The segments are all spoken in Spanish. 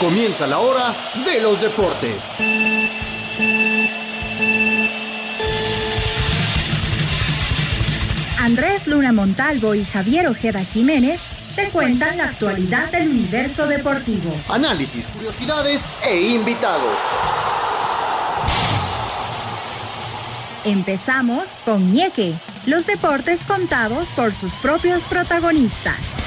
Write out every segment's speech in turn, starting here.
Comienza la hora de los deportes. Andrés Luna Montalvo y Javier Ojeda Jiménez te cuentan la actualidad del universo deportivo. Análisis, curiosidades e invitados. Empezamos con Ñeque, los deportes contados por sus propios protagonistas.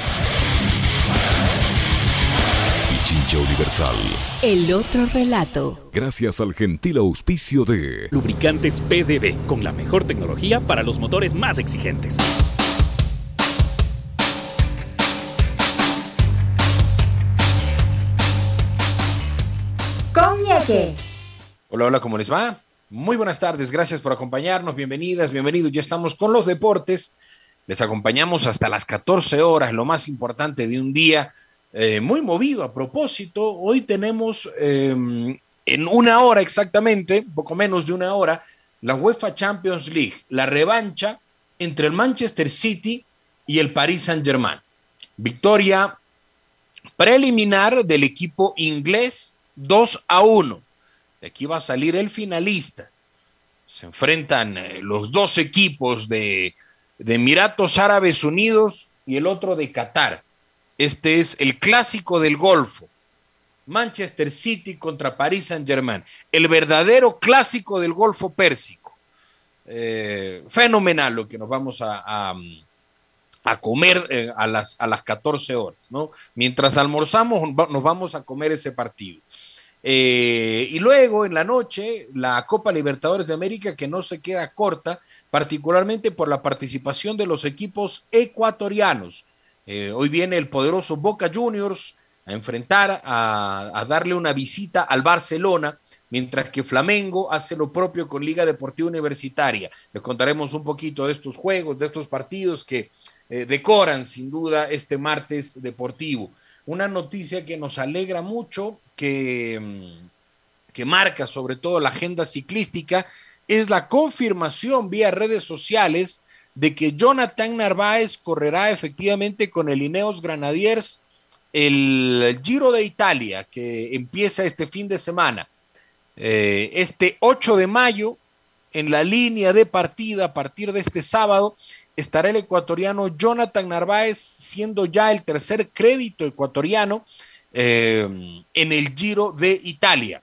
Universal. El otro relato. Gracias al gentil auspicio de Lubricantes PDB, con la mejor tecnología para los motores más exigentes. Con Ñeque. Hola, hola, ¿cómo les va? Muy buenas tardes, gracias por acompañarnos, bienvenidas, bienvenidos. Ya estamos con los deportes. Les acompañamos hasta las 14 horas, lo más importante de un día eh, muy movido. A propósito, hoy tenemos eh, en una hora exactamente, poco menos de una hora, la UEFA Champions League, la revancha entre el Manchester City y el Paris Saint-Germain. Victoria preliminar del equipo inglés 2 a 1 aquí va a salir el finalista. Se enfrentan eh, los dos equipos de, de Emiratos Árabes Unidos y el otro de Qatar. Este es el clásico del Golfo. Manchester City contra Paris Saint Germain. El verdadero clásico del Golfo Pérsico. Eh, fenomenal lo que nos vamos a, a, a comer eh, a, las, a las 14 horas. ¿no? Mientras almorzamos, nos vamos a comer ese partido. Eh, y luego en la noche, la Copa Libertadores de América que no se queda corta, particularmente por la participación de los equipos ecuatorianos. Eh, hoy viene el poderoso Boca Juniors a enfrentar, a, darle una visita al Barcelona, mientras que Flamengo hace lo propio con Liga Deportiva Universitaria. Les contaremos un poquito de estos juegos, de estos partidos que eh, decoran sin duda este martes deportivo una noticia que nos alegra mucho, que, mm, que marca sobre todo la agenda ciclística, es la confirmación vía redes sociales de que Jonathan Narváez correrá efectivamente con el Ineos Granadiers el Giro de Italia, que empieza este fin de semana. Eh, este 8 de mayo, en la línea de partida a partir de este sábado, estará el ecuatoriano Jonathan Narváez, siendo ya el tercer crédito ecuatoriano eh, en el Giro de Italia.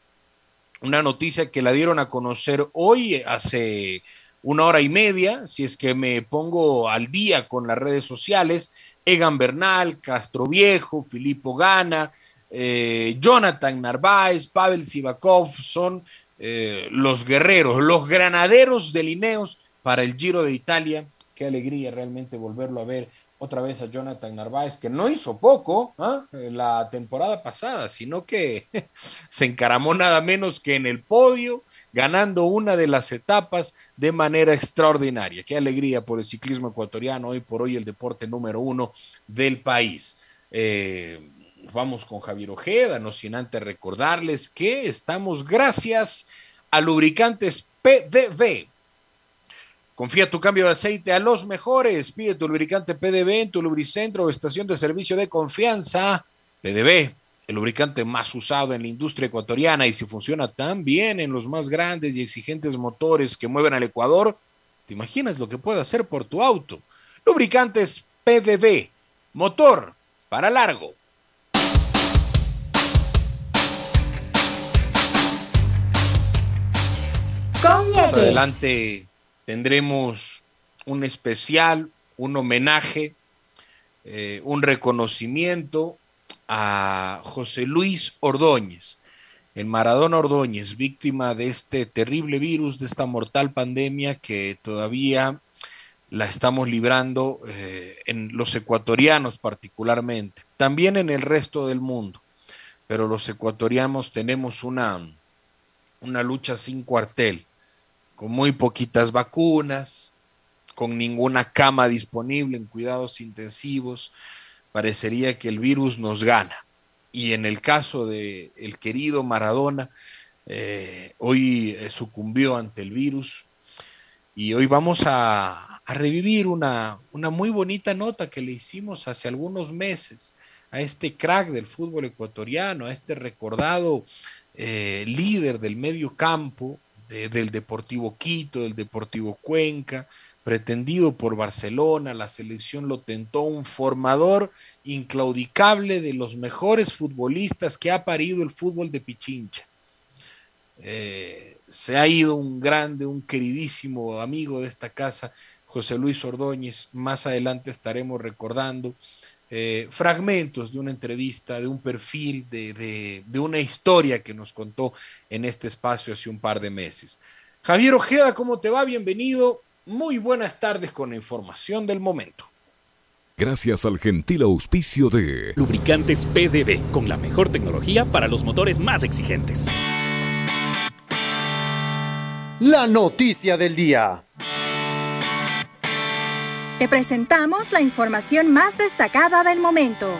Una noticia que la dieron a conocer hoy, hace una hora y media, si es que me pongo al día con las redes sociales, Egan Bernal, Castro Viejo, Filippo Gana, eh, Jonathan Narváez, Pavel Sivakov, son eh, los guerreros, los granaderos de Lineos para el Giro de Italia qué alegría realmente volverlo a ver otra vez a Jonathan Narváez, que no hizo poco ¿eh? la temporada pasada, sino que se encaramó nada menos que en el podio, ganando una de las etapas de manera extraordinaria. Qué alegría por el ciclismo ecuatoriano, hoy por hoy el deporte número uno del país. Eh, vamos con Javier Ojeda, no sin antes recordarles que estamos gracias a Lubricantes PDV Confía tu cambio de aceite a los mejores. Pide tu lubricante PDB en tu lubricentro o estación de servicio de confianza. PDB, el lubricante más usado en la industria ecuatoriana y si funciona tan bien en los más grandes y exigentes motores que mueven al Ecuador, ¿te imaginas lo que puede hacer por tu auto? Lubricantes PDB, motor para largo. Adelante tendremos un especial, un homenaje, eh, un reconocimiento a José Luis Ordóñez, el Maradona Ordóñez, víctima de este terrible virus, de esta mortal pandemia que todavía la estamos librando eh, en los ecuatorianos particularmente, también en el resto del mundo, pero los ecuatorianos tenemos una, una lucha sin cuartel con muy poquitas vacunas, con ninguna cama disponible en cuidados intensivos, parecería que el virus nos gana. Y en el caso de el querido Maradona, eh, hoy eh, sucumbió ante el virus y hoy vamos a, revivir una, una, muy bonita nota que le hicimos hace algunos meses a este crack del fútbol ecuatoriano, a este recordado eh, líder del medio campo del Deportivo Quito, del Deportivo Cuenca, pretendido por Barcelona, la selección lo tentó, un formador inclaudicable de los mejores futbolistas que ha parido el fútbol de Pichincha. Eh, se ha ido un grande, un queridísimo amigo de esta casa, José Luis Ordóñez, más adelante estaremos recordando eh, fragmentos de una entrevista, de un perfil, de, de, una historia que nos contó en este espacio hace un par de meses. Javier Ojeda, ¿cómo te va? Bienvenido. Muy buenas tardes con la información del momento. Gracias al gentil auspicio de Lubricantes PDB, con la mejor tecnología para los motores más exigentes. La noticia del día. Te presentamos la información más destacada del momento.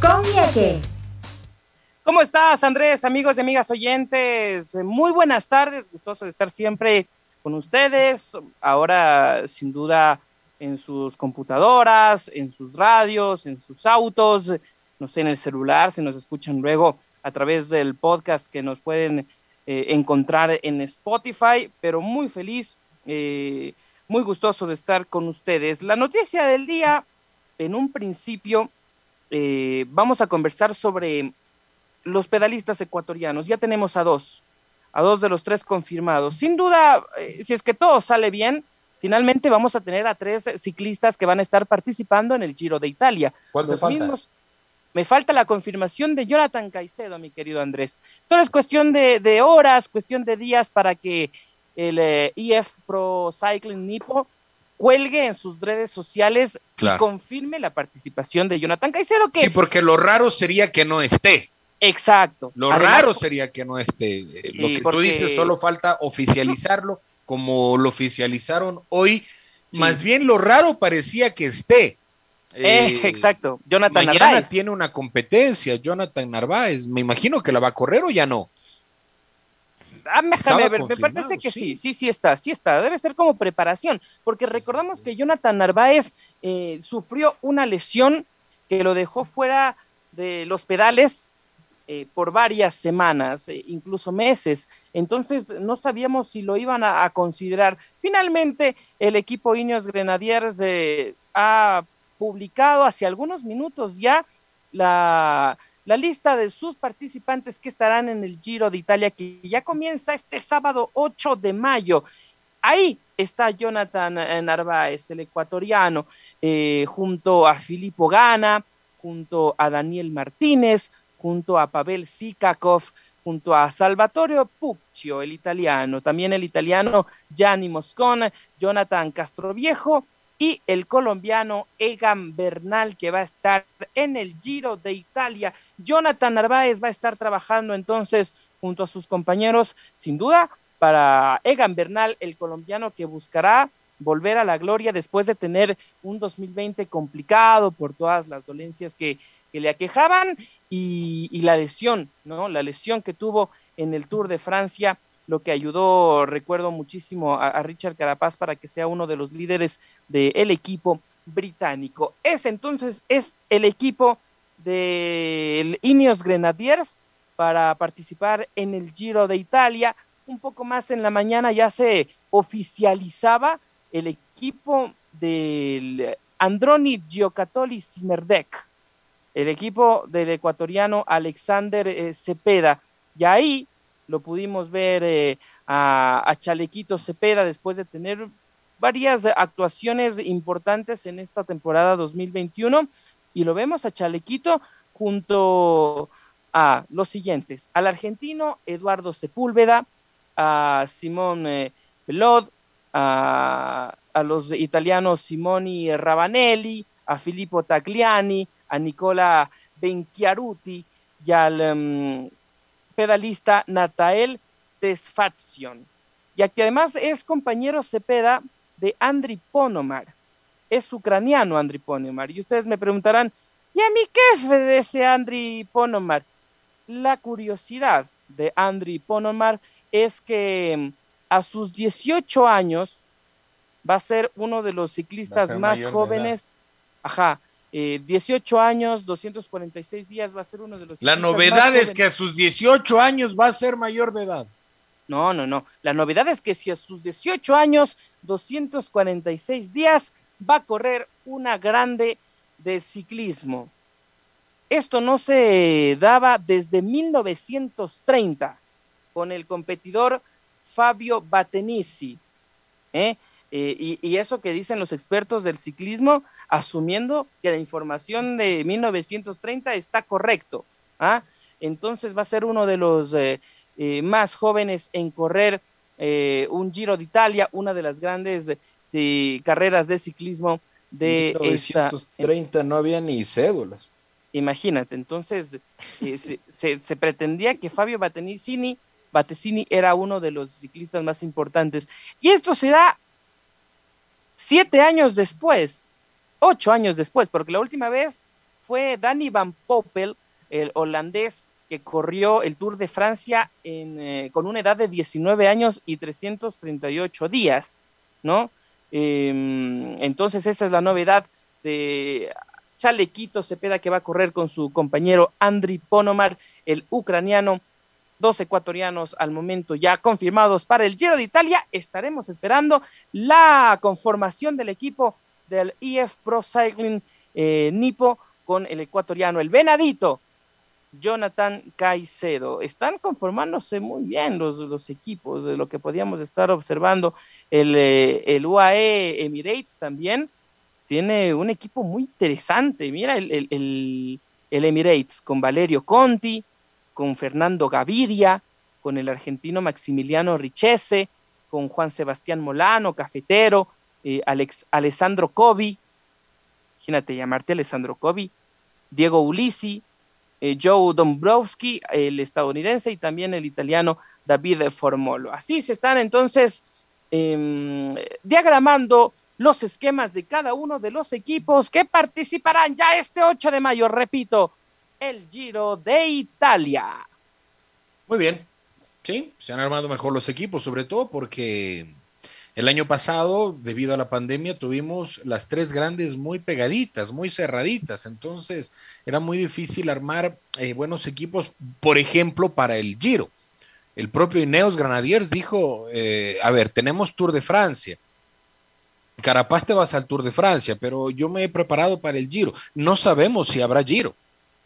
Comieke. ¿Cómo estás, Andrés, amigos y amigas oyentes? Muy buenas tardes, gustoso de estar siempre con ustedes. Ahora, sin duda, en sus computadoras, en sus radios, en sus autos, no sé, en el celular, si nos escuchan luego a través del podcast que nos pueden eh, encontrar en Spotify, pero muy feliz, eh, muy gustoso de estar con ustedes. La noticia del día, en un principio, eh, vamos a conversar sobre los pedalistas ecuatorianos. Ya tenemos a dos, a dos de los tres confirmados. Sin duda, si es que todo sale bien, finalmente vamos a tener a tres ciclistas que van a estar participando en el Giro de Italia. los mismos me falta la confirmación de Jonathan Caicedo, mi querido Andrés. Solo es cuestión de, horas, cuestión de días para que el EF eh, e Pro Cycling Nipo cuelgue en sus redes sociales y confirme la participación de Jonathan Caicedo. Que... Sí, porque lo raro sería que no esté. Exacto. Lo raro sería que no esté. lo que tú dices, solo falta oficializarlo como lo oficializaron hoy. Más bien lo raro parecía que esté. Eh, exacto, Jonathan mañana tiene una competencia, Jonathan Narváez. Me imagino que la va a correr o ya no. Ah, déjame ver, me parece que sí. sí, sí, está, sí está. Debe ser como preparación, porque recordamos que Jonathan Narváez eh, sufrió una lesión que lo dejó fuera de los pedales eh, por varias semanas, incluso meses. Entonces no sabíamos si lo iban a, considerar. Finalmente, el equipo Ineos Grenadiers ha publicado hace algunos minutos ya la, lista de sus participantes que estarán en el Giro de Italia, que ya comienza este sábado 8 de mayo. Ahí está Jonathan eh, Narváez, el ecuatoriano, eh, junto a Filippo Gana, junto a Daniel Martínez, junto a Pavel Sikakov, junto a Salvatore Puccio, el italiano, también el italiano Gianni Moscone, Jonathan Castroviejo y el colombiano Egan Bernal, que va a estar en el Giro de Italia. Jonathan Narváez va a estar trabajando entonces junto a sus compañeros, sin duda, para Egan Bernal, el colombiano que buscará volver a la gloria después de tener un 2020 complicado por todas las dolencias que, le aquejaban y, la lesión, ¿no? La lesión que tuvo en el Tour de Francia lo que ayudó, recuerdo muchísimo a, Richard Carapaz para que sea uno de los líderes del equipo británico. Ese entonces es el equipo del Ineos Grenadiers para participar en el Giro de Italia. Un poco más en la mañana ya se oficializaba el equipo del Androni Giocattoli Simerdek, el equipo del ecuatoriano Alexander eh, Cepeda. Y ahí lo pudimos ver eh, a, Chalequito Cepeda después de tener varias actuaciones importantes en esta temporada 2021 y lo vemos a Chalequito junto a los siguientes, al argentino Eduardo Sepúlveda, a Simón eh, Pelod, a, los italianos Simoni Ravanelli, a Filippo Tagliani, a Nicola Benchiaruti y al em, pedalista Natael Tesfazion, ya que además es compañero Cepeda de Andri Ponomar. Es ucraniano Andri Ponomar. Y ustedes me preguntarán, ¿y a mí qué de ese Andri Ponomar? La curiosidad de Andri Ponomar es que a sus 18 años va a ser uno de los ciclistas más jóvenes. Ajá, 18 eh, años, 246 días, va a ser uno de los... La novedad es que a sus 18 años va a ser mayor de edad. No, no, no. La novedad es que si a sus 18 años, 246 días, va a correr una grande de ciclismo. Esto no se daba desde 1930 con el competidor Fabio Batenici. ¿eh? Eh, y, eso que dicen los expertos del ciclismo, asumiendo que la información de 1930 está correcto. ¿ah? Entonces va a ser uno de los eh, eh, más jóvenes en correr un Giro de Italia, una de las grandes carreras de ciclismo de 1930 no había ni cédulas. Imagínate, entonces se, se, pretendía que Fabio Battesini era uno de los ciclistas más importantes. Y esto se da siete años después, ocho años después, porque la última vez fue Danny Van Poppel, el holandés que corrió el Tour de Francia eh, con una edad de 19 años y 338 días, ¿no? Em, entonces esa es la novedad de Chalequito Cepeda que va a correr con su compañero Andriy Ponomar, el ucraniano, dos ecuatorianos al momento ya confirmados para el Giro de Italia. Estaremos esperando la conformación del equipo del EF Pro Cycling eh, Nipo con el ecuatoriano, el Venadito, Jonathan Caicedo. Están conformándose muy bien los, los equipos, de lo que podíamos estar observando. El, eh, el UAE Emirates también tiene un equipo muy interesante. Mira el, el, el Emirates con Valerio Conti, con Fernando Gaviria, con el argentino Maximiliano Richese, con Juan Sebastián Molano, cafetero, eh, Alex, Alessandro Covi, imagínate llamarte Alessandro Covi, Diego Ulisi, eh, Joe Dombrowski, el estadounidense, y también el italiano David Formolo. Así se están entonces em, diagramando los esquemas de cada uno de los equipos que participarán ya este 8 de mayo, repito, el Giro de Italia. Muy bien, sí, se han armado mejor los equipos, sobre todo porque el año pasado, debido a la pandemia, tuvimos las tres grandes muy pegaditas, muy cerraditas, entonces era muy difícil armar eh, buenos equipos, por ejemplo, para el Giro. El propio Ineos Granadiers dijo, eh, a ver, tenemos Tour de Francia, Carapaz te vas al Tour de Francia, pero yo me he preparado para el Giro. No sabemos si habrá Giro.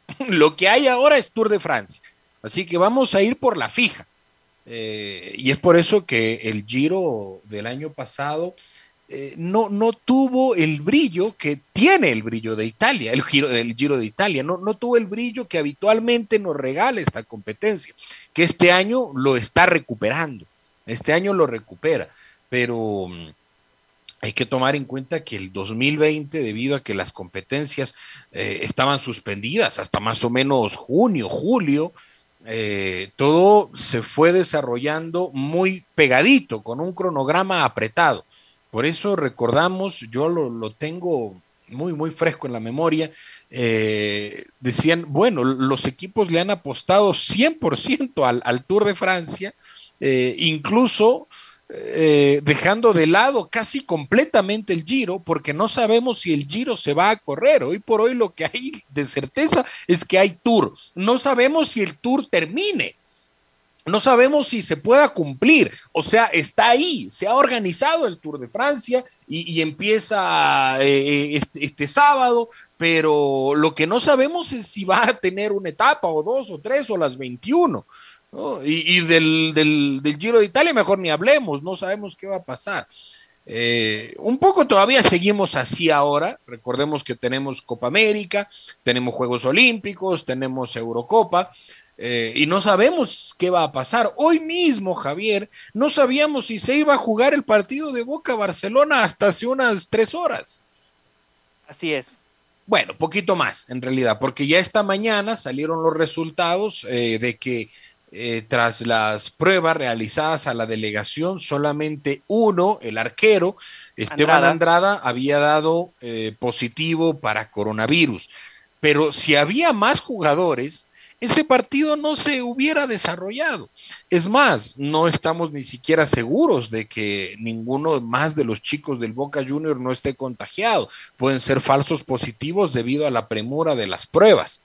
Lo que hay ahora es Tour de Francia. Así que vamos a ir por la fija. Eh, y es por eso que el Giro del año pasado eh, no, no tuvo el brillo que tiene el brillo de Italia, el Giro, el Giro de Italia, no, no tuvo el brillo que habitualmente nos regala esta competencia, que este año lo está recuperando, este año lo recupera, pero mm, hay que tomar en cuenta que el 2020, debido a que las competencias eh, estaban suspendidas hasta más o menos junio, julio, eh, todo se fue desarrollando muy pegadito, con un cronograma apretado. Por eso recordamos, yo lo, tengo muy, muy fresco en la memoria, eh, decían, bueno, los equipos le han apostado 100% al, al Tour de Francia, incluso eh, dejando de lado casi completamente el Giro, porque no sabemos si el Giro se va a correr. Hoy por hoy lo que hay de certeza es que hay Tour. No sabemos si el Tour termine. No sabemos si se pueda cumplir. O sea, está ahí. Se ha organizado el Tour de Francia y, empieza eh, eh, este, este sábado, pero lo que no sabemos es si va a tener una etapa o dos o tres o las 21. Y, del, del, Giro de Italia mejor ni hablemos, no sabemos qué va a pasar. Eh, un poco todavía seguimos así ahora, recordemos que tenemos Copa América, tenemos Juegos Olímpicos, tenemos Eurocopa, eh, y no sabemos qué va a pasar. Hoy mismo, Javier, no sabíamos si se iba a jugar el partido de Boca Barcelona hasta hace unas tres horas. Así es. Bueno, poquito más en realidad, porque ya esta mañana salieron los resultados eh, de que eh, tras las pruebas realizadas a la delegación, solamente uno, el arquero, Esteban Andrada, había dado eh, positivo para coronavirus. Pero si había más jugadores, ese partido no se hubiera desarrollado. Es más, no estamos ni siquiera seguros de que ninguno más de los chicos del Boca Junior no esté contagiado. Pueden ser falsos positivos debido a la premura de las pruebas.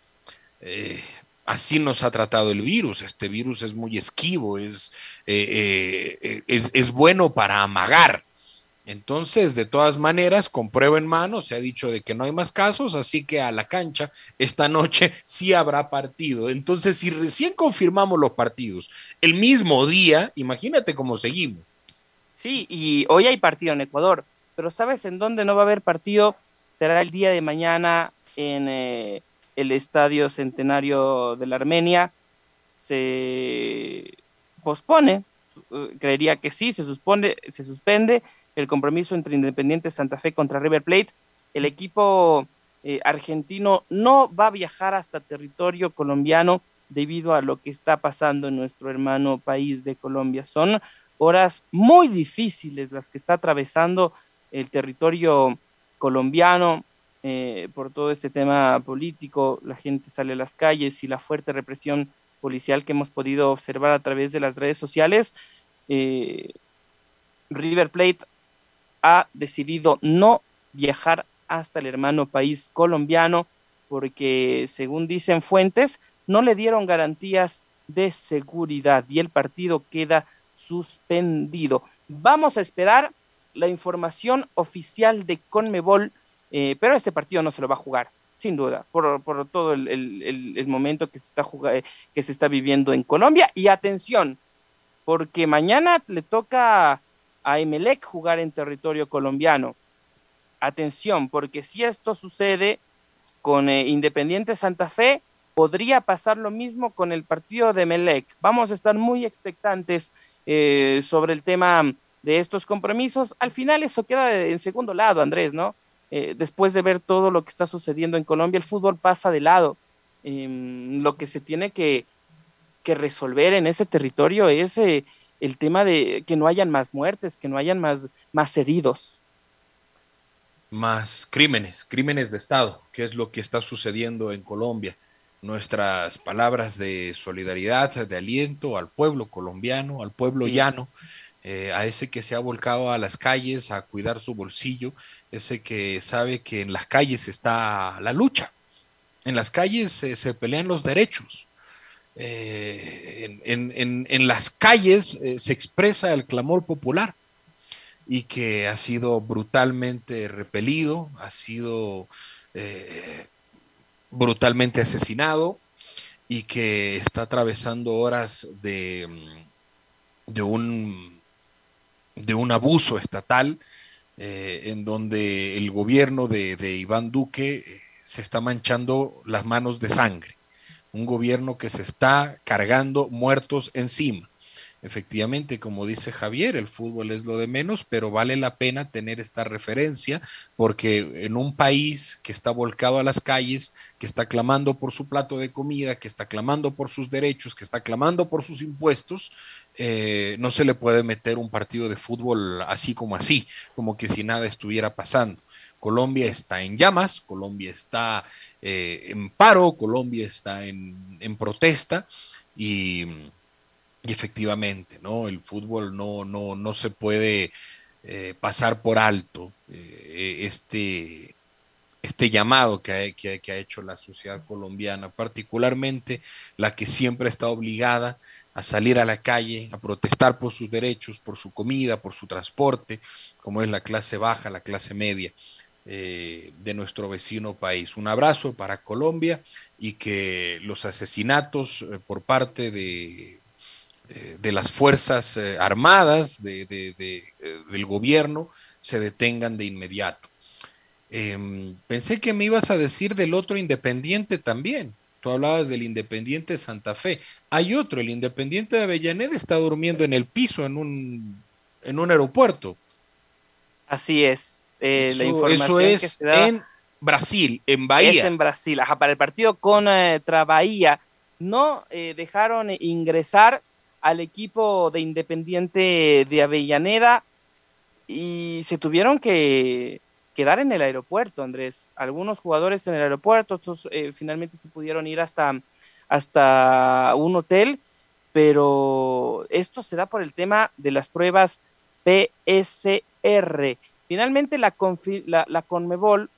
Eh, así nos ha tratado el virus. Este virus es muy esquivo, es, eh, eh, es, es bueno para amagar. Entonces, de todas maneras, con prueba en mano, se ha dicho de que no hay más casos, así que a la cancha esta noche sí habrá partido. Entonces, si recién confirmamos los partidos el mismo día, imagínate cómo seguimos. Sí, y hoy hay partido en Ecuador, pero ¿sabes en dónde no va a haber partido? Será el día de mañana en eh, el Estadio Centenario de la Armenia. Se pospone, eh, creería que sí, se, suspende, se suspende el compromiso entre Independiente Santa Fe contra River Plate. El equipo eh, argentino no va a viajar hasta territorio colombiano debido a lo que está pasando en nuestro hermano país de Colombia. Son horas muy difíciles las que está atravesando el territorio colombiano eh, por todo este tema político. La gente sale a las calles y la fuerte represión policial que hemos podido observar a través de las redes sociales. Eh, River Plate ha decidido no viajar hasta el hermano país colombiano porque, según dicen fuentes, no le dieron garantías de seguridad y el partido queda suspendido. Vamos a esperar la información oficial de Conmebol, eh, pero este partido no se lo va a jugar, sin duda, por, todo el, momento que se, está que se está viviendo en Colombia. Y atención, porque mañana le toca a Emelec jugar en territorio colombiano. Atención, porque si esto sucede con eh, Independiente Santa Fe, podría pasar lo mismo con el partido de Emelec. Vamos a estar muy expectantes eh, sobre el tema de estos compromisos. Al final eso queda en segundo lado, Andrés, ¿no? Eh, después de ver todo lo que está sucediendo en Colombia, el fútbol pasa de lado. Em, lo que se tiene que, que, resolver en ese territorio es el tema de que no hayan más muertes, que no hayan más, más heridos. Más crímenes, crímenes de Estado, que es lo que está sucediendo en Colombia. Nuestras palabras de solidaridad, de aliento al pueblo colombiano, al pueblo llano, eh, a ese que se ha volcado a las calles a cuidar su bolsillo, ese que sabe que en las calles está la lucha, en las calles se pelean los derechos, eh, en, las calles eh, se expresa el clamor popular y que ha sido brutalmente repelido, ha sido brutalmente asesinado y que está atravesando horas de, mm, de, un, de un abuso estatal en donde el gobierno de Iván Duque se está manchando las manos de sangre un gobierno que se está cargando muertos encima. Efectivamente, como dice Javier, el fútbol es lo de menos, pero vale la pena tener esta referencia porque en un país que está volcado a las calles, que está clamando por su plato de comida, que está clamando por sus derechos, que está clamando por sus impuestos, eh, no se le puede meter un partido de fútbol así como así, como que si nada estuviera pasando. Colombia está en llamas, Colombia está eh, en paro, Colombia está en, protesta y, efectivamente, ¿no? El fútbol no, no, no se puede eh, pasar por alto eh, este, este llamado que ha, que, que ha hecho la sociedad colombiana, particularmente la que siempre está obligada a salir a la calle, a protestar por sus derechos, por su comida, por su transporte, como es la clase baja, la clase media. Eh, de nuestro vecino país. Un abrazo para Colombia y que los asesinatos eh, por parte de, de las Fuerzas Armadas del gobierno se detengan de inmediato. Em, pensé que me ibas a decir del otro independiente también. Tú hablabas del Independiente Santa Fe. Hay otro, el Independiente de Avellaneda está durmiendo en el piso en un, en un aeropuerto. Así es. Eh, la información es que se da en Brasil, en Bahía. Es en Brasil, ajá, para el partido contra Bahía. No eh, dejaron ingresar al equipo de Independiente de Avellaneda y se tuvieron que quedar en el aeropuerto, Andrés. Algunos jugadores en el aeropuerto, estos eh, finalmente se pudieron ir hasta, hasta un hotel, pero esto se da por el tema de las pruebas PSR. Finalmente la, la, Conmebol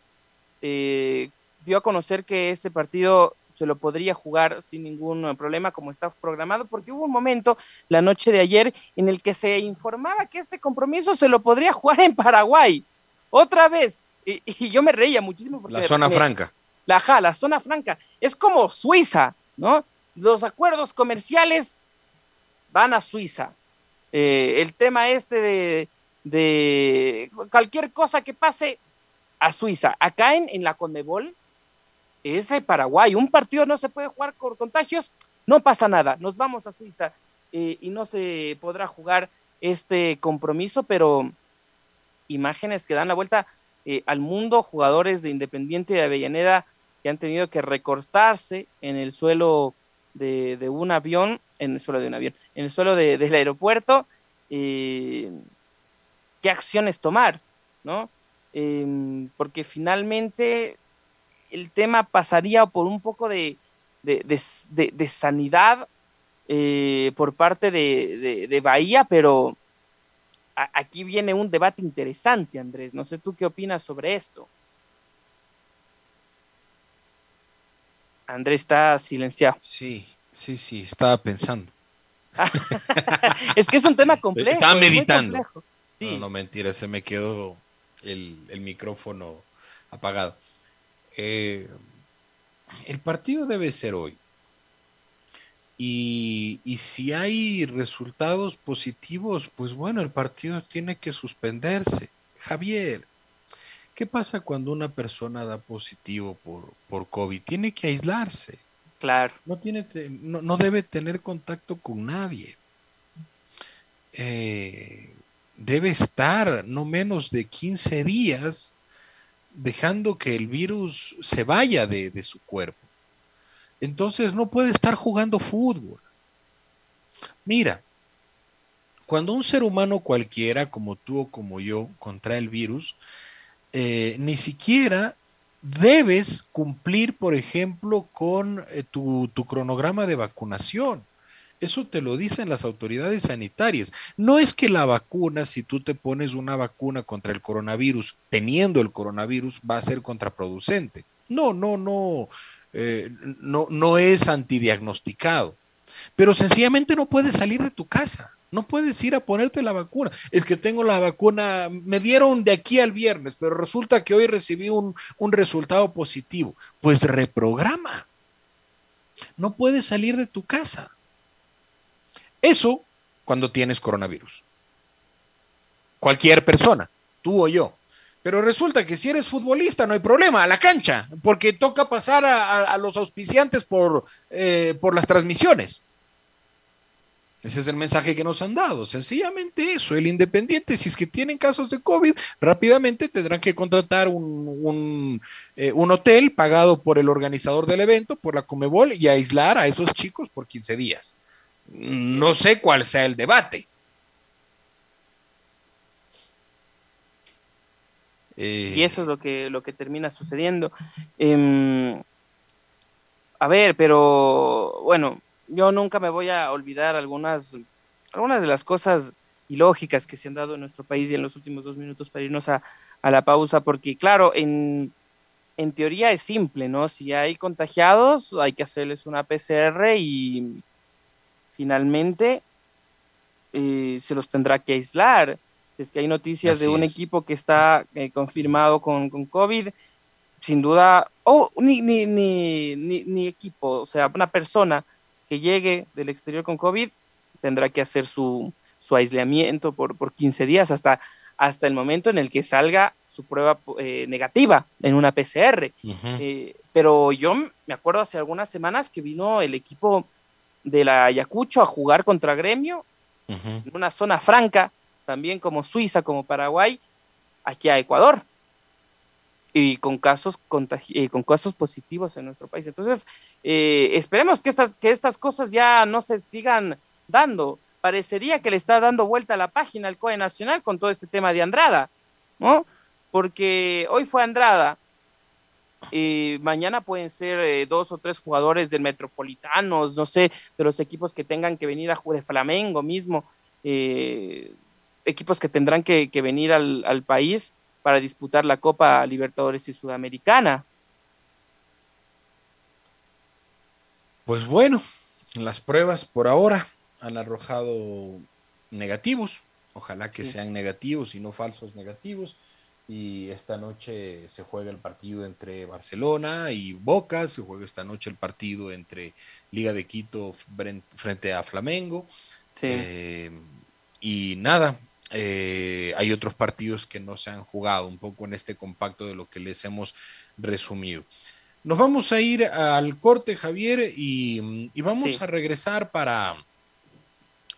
eh, dio a conocer que este partido se lo podría jugar sin ningún problema como está programado, porque hubo un momento la noche de ayer en el que se informaba que este compromiso se lo podría jugar en Paraguay. Otra vez. Y, yo me reía muchísimo. Porque la zona franca. La, ja, la zona franca. Es como Suiza, ¿no? Los acuerdos comerciales van a Suiza. Eh, el tema este de, de, cualquier cosa que pase a Suiza. Acá en, en la Conmebol ese Paraguay. Un partido no se puede jugar con contagios, no pasa nada. Nos vamos a Suiza eh, y no se podrá jugar este compromiso, pero imágenes que dan la vuelta eh, al mundo, jugadores de Independiente de Avellaneda que han tenido que recortarse en el suelo de, un avión, en el suelo de un avión, en el suelo del aeropuerto, eh, qué acciones tomar, ¿no? Em, porque finalmente el tema pasaría por un poco de, sanidad eh, por parte de, Bahía, pero aquí viene un debate interesante, Andrés. No sé tú qué opinas sobre esto. Andrés está silenciado. Sí, sí, sí, estaba pensando. es que es un tema complejo. Estaba meditando. Sí. No, no, mentira, se me quedó el, el micrófono apagado. Eh, el partido debe ser hoy. Y, si hay resultados positivos, pues bueno, el partido tiene que suspenderse. Javier, ¿qué pasa cuando una persona da positivo por, por COVID? Tiene que aislarse. Claro. No, tiene, no, debe tener contacto con nadie. Eh, debe estar no menos de 15 días dejando que el virus se vaya de, su cuerpo. Entonces no puede estar jugando fútbol. Mira, cuando un ser humano cualquiera, como tú o como yo, contrae el virus, eh, ni siquiera debes cumplir, por ejemplo, con eh, tu, tu, cronograma de vacunación. Eso te lo dicen las autoridades sanitarias. No es que la vacuna, si tú te pones una vacuna contra el coronavirus, teniendo el coronavirus, va a ser contraproducente. No, no, no, eh, no, no es antidiagnosticado. Pero sencillamente no puedes salir de tu casa. No puedes ir a ponerte la vacuna. Es que tengo la vacuna, me dieron de aquí al viernes, pero resulta que hoy recibí un, un resultado positivo. Pues reprograma. No puedes salir de tu casa. Eso cuando tienes coronavirus. Cualquier persona, tú o yo. Pero resulta que si eres futbolista no hay problema, a la cancha, porque toca pasar a, los auspiciantes por, eh, por las transmisiones. Ese es el mensaje que nos han dado, sencillamente eso. El independiente, si es que tienen casos de COVID, rápidamente tendrán que contratar un, eh, un hotel pagado por el organizador del evento, por la Comebol, y aislar a esos chicos por 15 días. No sé cuál sea el debate. y eso es lo que, lo que termina sucediendo. Em, a ver, pero bueno, yo nunca me voy a olvidar algunas, algunas de las cosas ilógicas que se han dado en nuestro país y en los últimos dos minutos para irnos a, a la pausa, porque claro, en, en teoría es simple, ¿no? Si hay contagiados, hay que hacerles una PCR y finalmente eh, se los tendrá que aislar. Si es que hay noticias de un equipo que está eh, confirmado con, con, COVID, sin duda, o ni, ni, ni, ni, equipo, o sea, una persona que llegue del exterior con COVID tendrá que hacer su, su aislamiento por, por 15 días hasta, hasta el momento en el que salga su prueba eh, negativa en una PCR. pero yo me acuerdo hace algunas semanas que vino el equipo de la Ayacucho a jugar contra Gremio, en una zona franca, también como Suiza, como Paraguay, aquí a Ecuador, y con casos, eh, con casos positivos en nuestro país. Entonces, eh, esperemos que estas, que estas cosas ya no se sigan dando. Parecería que le está dando vuelta a la página al COE Nacional con todo este tema de Andrada, ¿no? Porque hoy fue Andrada eh, mañana pueden ser eh, dos o tres jugadores del Metropolitanos, no sé, de los equipos que tengan que venir a jugar de Flamengo mismo, eh, equipos que tendrán que, venir al, al, país para disputar la Copa Libertadores y Sudamericana. Pues bueno, las pruebas por ahora han arrojado negativos, ojalá que sean negativos y no falsos negativos y esta noche se juega el partido entre Barcelona y Boca, se juega esta noche el partido entre Liga de Quito frente a Flamengo. Eh, y nada, eh, hay otros partidos que no se han jugado, un poco en este compacto de lo que les hemos resumido. Nos vamos a ir al corte, Javier, y, vamos a regresar para,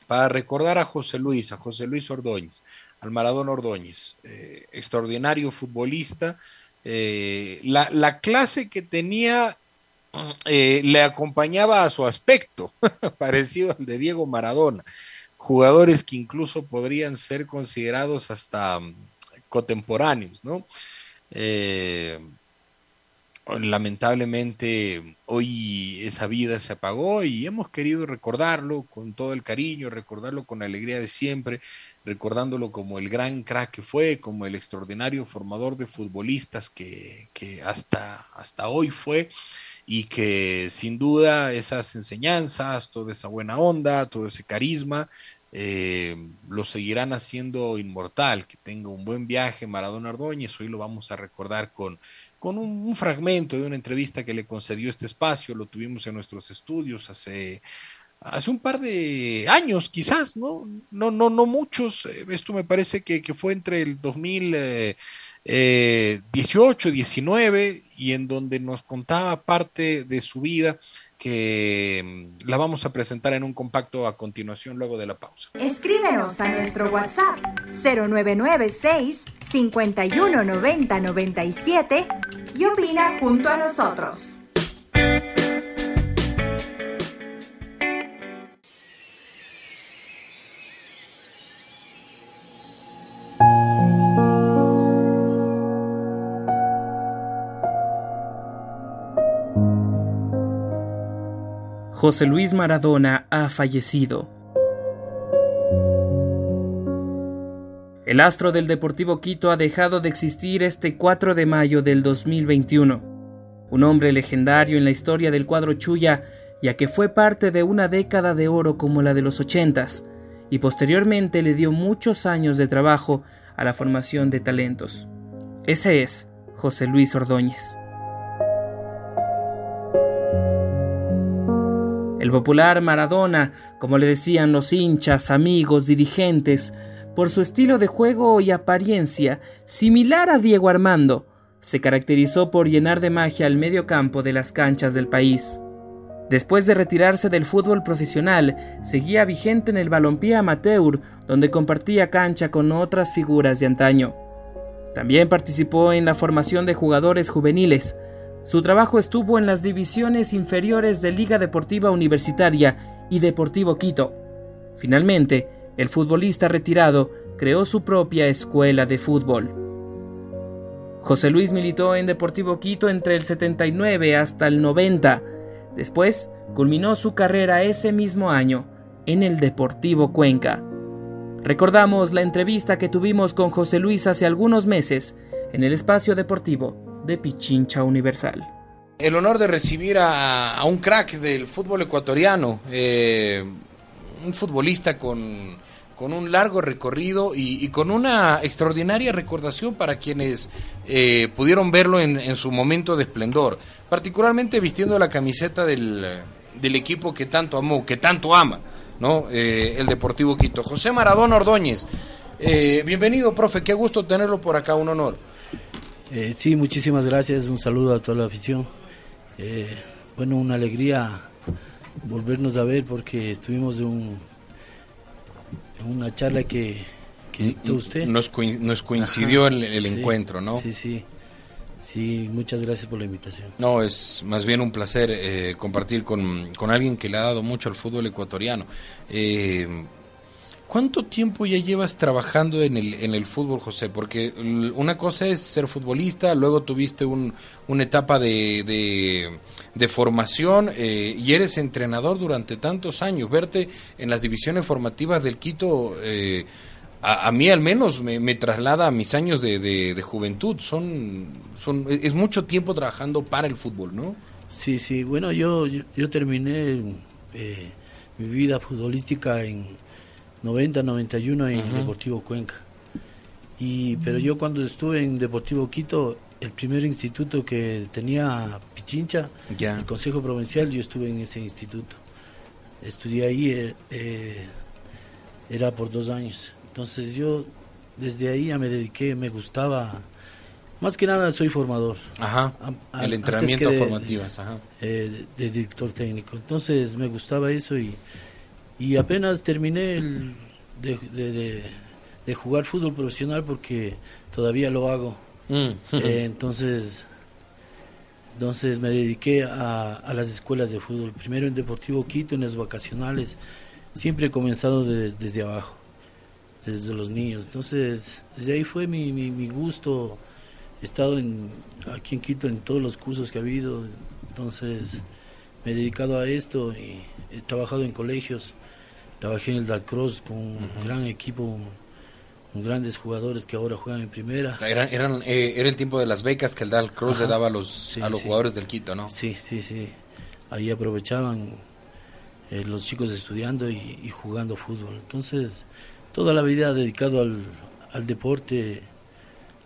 para recordar a José Luis, a José Luis Ordóñez al Maradona Ordóñez, eh, extraordinario futbolista. Eh, la, clase que tenía eh, le acompañaba a su aspecto, parecido al de Diego Maradona. Jugadores que incluso podrían ser considerados hasta mm, contemporáneos, ¿no? lamentablemente hoy esa vida se apagó y hemos querido recordarlo con todo el cariño, recordarlo con la alegría de siempre, recordándolo como el gran crack que fue, como el extraordinario formador de futbolistas que, hasta, hasta hoy fue y que sin duda esas enseñanzas, toda esa buena onda, todo ese carisma, eh, lo seguirán haciendo inmortal, que tenga un buen viaje Maradona Ordóñez, hoy lo vamos a recordar con, con un, fragmento de una entrevista que le concedió este espacio, lo tuvimos en nuestros estudios hace, hace un par de años, quizás, ¿no? No, no, no muchos. Eh, esto me parece que, fue entre el 2018, 19, eh, y en donde nos contaba parte de su vida que mm, la vamos a presentar en un compacto a continuación luego de la pausa. Escríbenos a nuestro WhatsApp 0996 519097 y opina junto a nosotros. José Luis Maradona ha fallecido. El astro del Deportivo Quito ha dejado de existir este 4 de mayo del 2021. Un hombre legendario en la historia del cuadro Chuya, ya que fue parte de una década de oro como la de los ochentas, y posteriormente le dio muchos años de trabajo a la formación de talentos. Ese es José Luis Ordóñez. El popular Maradona, como le decían los hinchas, amigos, dirigentes, por su estilo de juego y apariencia similar a Diego Armando, se caracterizó por llenar de magia el medio campo de las canchas del país. Después de retirarse del fútbol profesional, seguía vigente en el balompié amateur, donde compartía cancha con otras figuras de antaño. También participó en la formación de jugadores juveniles, su trabajo estuvo en las divisiones inferiores de Liga Deportiva Universitaria y Deportivo Quito. Finalmente, el futbolista retirado creó su propia escuela de fútbol. José Luis militó en Deportivo Quito entre el 79 hasta el 90. Después, culminó su carrera ese mismo año en el Deportivo Cuenca. Recordamos la entrevista que tuvimos con José Luis hace algunos meses en el espacio deportivo de Pichincha Universal. El honor de recibir a, un crack del fútbol ecuatoriano, eh, un futbolista con, un largo recorrido y, con una extraordinaria recordación para quienes eh, pudieron verlo en, su momento de esplendor, particularmente vistiendo la camiseta del, equipo que tanto amó, que tanto ama, ¿no? Eh, el Deportivo Quito. José Maradona Ordóñez, bienvenido, profe, qué gusto tenerlo por acá, un honor. Eh, sí, muchísimas gracias, un saludo a toda la afición. Eh, bueno, una alegría volvernos a ver porque estuvimos en, una charla que, que usted. Nos, coincidió el, encuentro, ¿no? Sí, sí. Sí, muchas gracias por la invitación. No, es más bien un placer eh, compartir con, con, alguien que le ha dado mucho al fútbol ecuatoriano. ¿Cuánto tiempo ya llevas trabajando en el, en el fútbol, José? Porque una cosa es ser futbolista, luego tuviste un, una etapa de, de, formación eh, y eres entrenador durante tantos años. Verte en las divisiones formativas del Quito, eh, a, mí al menos me, traslada a mis años de, de, juventud. Son, son, es mucho tiempo trabajando para el fútbol, ¿no? Sí, sí. Bueno, yo, yo, terminé eh, mi vida futbolística en 90, 91 en Deportivo Cuenca. Y, pero yo cuando estuve en Deportivo Quito, el primer instituto que tenía Pichincha, el Consejo Provincial, yo estuve en ese instituto. Estudié ahí, eh, eh, era por dos años. Entonces yo desde ahí ya me dediqué, me gustaba, más que nada soy formador. Ajá, el entrenamiento formativo, eh, de director técnico. Entonces me gustaba eso y y apenas terminé el de, jugar fútbol profesional porque todavía lo hago. Mm. Eh, entonces, entonces me dediqué a, las escuelas de fútbol. Primero en Deportivo Quito, en las vacacionales. Siempre he comenzado desde abajo, desde los niños. Entonces, desde ahí fue mi, mi, gusto. He estado en, aquí en Quito en todos los cursos que ha habido. Entonces, me he dedicado a esto y he trabajado en colegios Trabajé en el Dalcross con un gran equipo, con grandes jugadores que ahora juegan en primera. Eran, eran, eh, era el tiempo de las becas que el Dalcross le daba a los, a los jugadores del Quito, ¿no? Sí, sí, sí. Ahí aprovechaban eh, los chicos estudiando y, jugando fútbol. Entonces, toda la vida dedicado al, al deporte,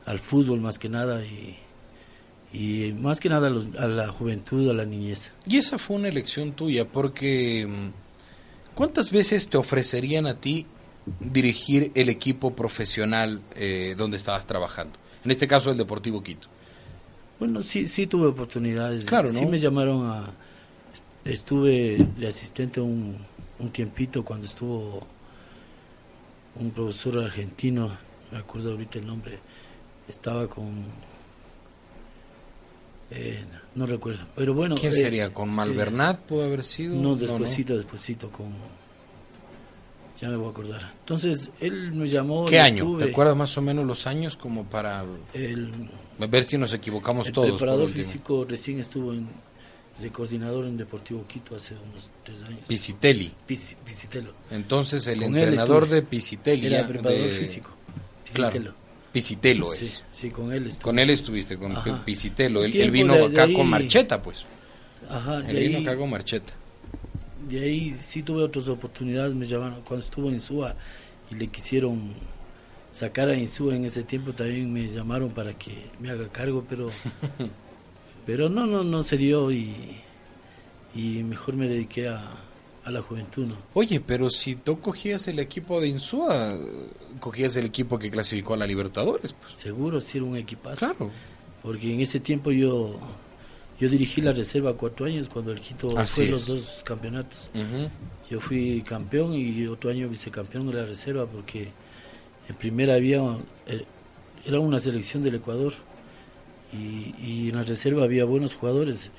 al fútbol más que nada y, y más que nada a, a, la juventud, a la niñez. Y esa fue una elección tuya, porque mm, ¿Cuántas veces te ofrecerían a ti dirigir el equipo profesional eh, donde estabas trabajando? En este caso, el Deportivo Quito. Bueno, sí, sí tuve oportunidades. Claro, ¿no? Sí me llamaron a... Estuve de asistente un, un tiempito cuando estuvo un profesor argentino, me acuerdo ahorita el nombre, estaba con eh, no recuerdo, pero bueno. ¿Quién eh, sería? ¿Con Malvernat pudo haber sido? No, despuésito, despuésito con... Ya me voy a acordar. Entonces, él me llamó... ¿Qué año? ¿Te acuerdas más o menos los años como para... El, ver si nos equivocamos todos. El preparador físico recién estuvo en, de coordinador en Deportivo Quito hace unos tres años. Pisitelli. Pisitelo. Entonces, el entrenador de Pisitelli... Era preparador físico. Pisitelo. Es. Sí, con él estuve. Con él estuviste, con Pisitelo. Él, vino acá con Marcheta, pues. Ajá, él vino acá con Marcheta. De ahí sí tuve otras oportunidades, me llamaron cuando estuvo en Insúa y le quisieron sacar a Insúa en ese tiempo también me llamaron para que me haga cargo, pero pero no no no se dio y y mejor me dediqué a, a la juventud. ¿no? Oye, pero si tú cogías el equipo de Insúa, cogías el equipo que clasificó a la Libertadores. Pues. Seguro, si era un equipazo. Claro. Porque en ese tiempo yo yo dirigí la reserva cuatro años cuando el Quito fue los dos campeonatos. Yo fui campeón y otro año vicecampeón de la reserva porque en primera había eh, era una selección del Ecuador y, en la reserva había buenos jugadores.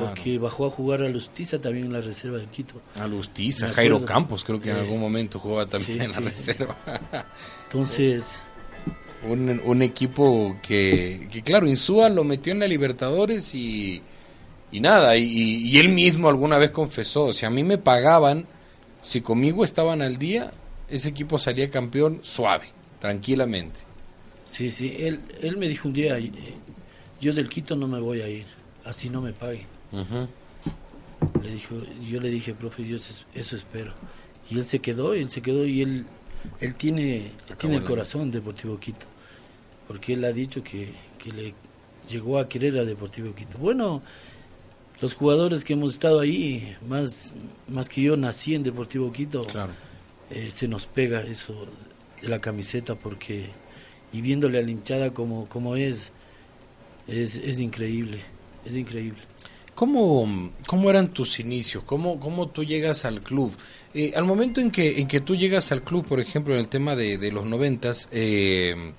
Porque bajó a jugar a Lustiza también en la reserva del Quito. A Lustiza Jairo Campos creo que en algún momento jugaba también en la reserva. Entonces un, un equipo que, que, claro Insúa lo metió en la Libertadores y, y nada y, y, él mismo alguna vez confesó si a mí me pagaban si conmigo estaban al día ese equipo salía campeón suave tranquilamente. Sí, sí, él, él me dijo un día, eh, yo del Quito no me voy a ir, así no me pague. le dijo, yo le dije, profe, yo eso, espero. Y él se quedó, él se quedó y él, él tiene, tiene el corazón Deportivo Quito, porque él ha dicho que, que le llegó a querer a Deportivo Quito. Bueno, los jugadores que hemos estado ahí, más, más que yo nací en Deportivo Quito, eh, se nos pega eso de la camiseta porque y viéndole a la hinchada como, como es, es, es increíble, es increíble. ¿Cómo, ¿Cómo, eran tus inicios? ¿Cómo, cómo tú llegas al club? Eh, al momento en que, en que tú llegas al club, por ejemplo, en el tema de, de los noventas, eh,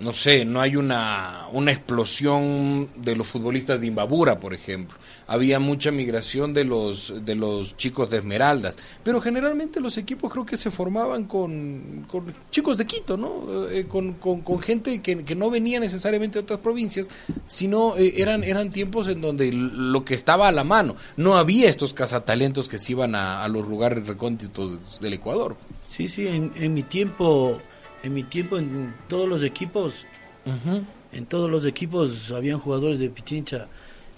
no sé, no hay una, una explosión de los futbolistas de Imbabura, por ejemplo. Había mucha migración de los, de los chicos de Esmeraldas, pero generalmente los equipos creo que se formaban con, chicos de Quito, ¿no? Eh, con, con, gente que, que, no venía necesariamente de otras provincias, sino eh, eran, eran tiempos en donde lo que estaba a la mano, no había estos cazatalentos que se iban a, a los lugares recónditos del Ecuador. Sí, sí, en, en mi tiempo en mi tiempo en todos los equipos, en todos los equipos habían jugadores de Pichincha,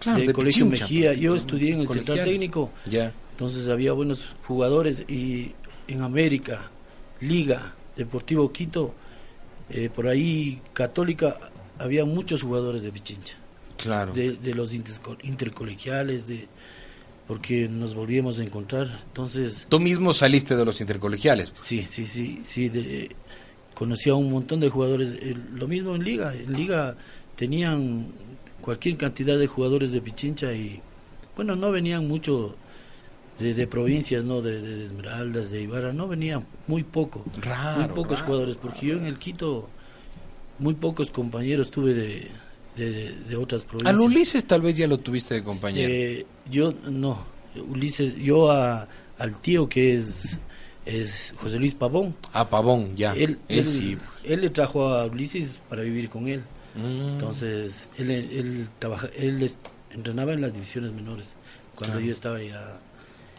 de, Colegio Mejía. Yo estudié en el central técnico, entonces había buenos jugadores y en América, Liga, Deportivo Quito, eh, por ahí Católica, había muchos jugadores de Pichincha. Claro. De, de los intercolegiales, de porque nos volvíamos a encontrar. Entonces. Tú mismo saliste de los intercolegiales. Sí, sí, sí, sí. De, conocía a un montón de jugadores, lo mismo en liga, en liga tenían cualquier cantidad de jugadores de Pichincha y bueno, no venían mucho de, provincias, no de, Esmeraldas, de Ibarra, no venían muy poco, muy pocos jugadores, porque yo en el Quito muy pocos compañeros tuve de, de, otras provincias. Al Ulises tal vez ya lo tuviste de compañero. Eh, yo no, Ulises, yo a, al tío que es es José Luis Pavón. Ah, Pavón, ya. Él, él, él, le trajo a Ulises para vivir con él. Mm. Entonces, él, él, trabaja, él entrenaba en las divisiones menores cuando yo estaba ya.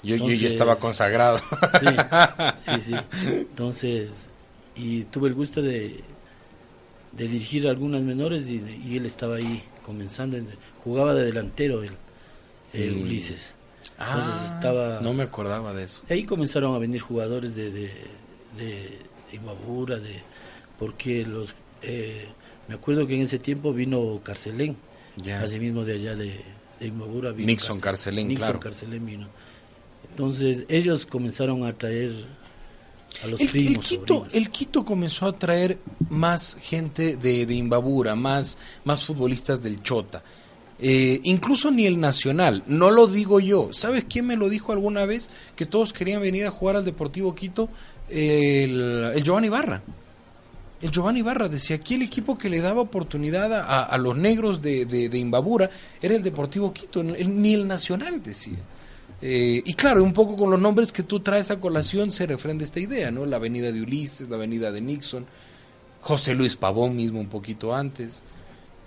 Yo, yo ya estaba consagrado. Sí, sí, sí. Entonces, y tuve el gusto de, de dirigir algunas menores y, y él estaba ahí comenzando. jugaba de delantero el, el Ulises. Ah, estaba... No me acordaba de eso. Ahí comenzaron a venir jugadores de, de, de, de porque los... Eh, me acuerdo que en ese tiempo vino Carcelén, así mismo de allá de, de Vino Nixon Carcelén, Nixon Carcelén vino. Entonces ellos comenzaron a traer a los primos. El Quito, el Quito comenzó a traer más gente de, de Imbabura, más, más futbolistas del Chota. Eh, incluso ni el Nacional, no lo digo yo. ¿Sabes quién me lo dijo alguna vez? Que todos querían venir a jugar al Deportivo Quito, el, el Giovanni Barra. El Giovanni Barra decía, aquí el equipo que le daba oportunidad a, los negros de, de, Imbabura era el Deportivo Quito, ni el Nacional decía. Eh, y claro, un poco con los nombres que tú traes a colación se refrenda esta idea, ¿no? La avenida de Ulises, la avenida de Nixon, José Luis Pavón mismo un poquito antes.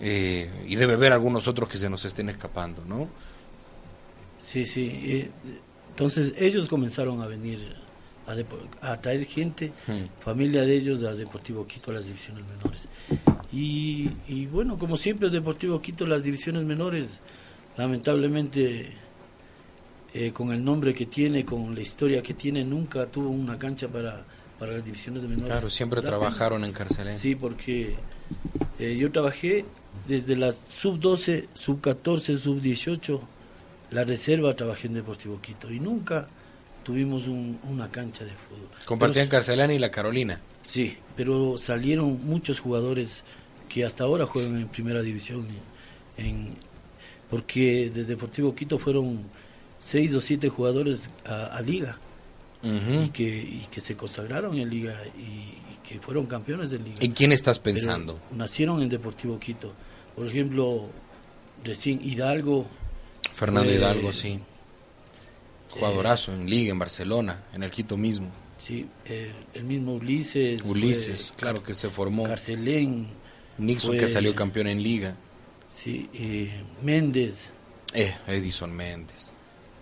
Eh, y debe haber algunos otros que se nos estén escapando, ¿no? Sí, sí. Eh, entonces ellos comenzaron a venir a, traer gente, hmm. familia de ellos a Deportivo Quito a las divisiones menores. Y, y bueno, como siempre Deportivo Quito las divisiones menores, lamentablemente eh, con el nombre que tiene, con la historia que tiene, nunca tuvo una cancha para, para las divisiones menores. Claro, siempre trabajaron en Carcelén. Sí, porque yo trabajé desde la sub-12, sub-14, sub-18, la reserva trabajé en Deportivo Quito y nunca tuvimos una cancha de fútbol. Compartían Carcelana y la Carolina. Sí, pero salieron muchos jugadores que hasta ahora juegan en primera división, en, porque de Deportivo Quito fueron seis o siete jugadores a, liga y, que, y que se consagraron en liga y, que fueron campeones de liga. ¿En quién estás pensando? nacieron en Deportivo Quito. Por ejemplo, recién Hidalgo. Fernando Hidalgo, sí. Jugadorazo en Liga, en Barcelona, en el Quito mismo. Sí, eh, el mismo Ulises. Ulises, claro que se formó. Carcelén. Nixon que salió campeón en Liga. Sí, eh, Méndez. Eh, Edison Méndez.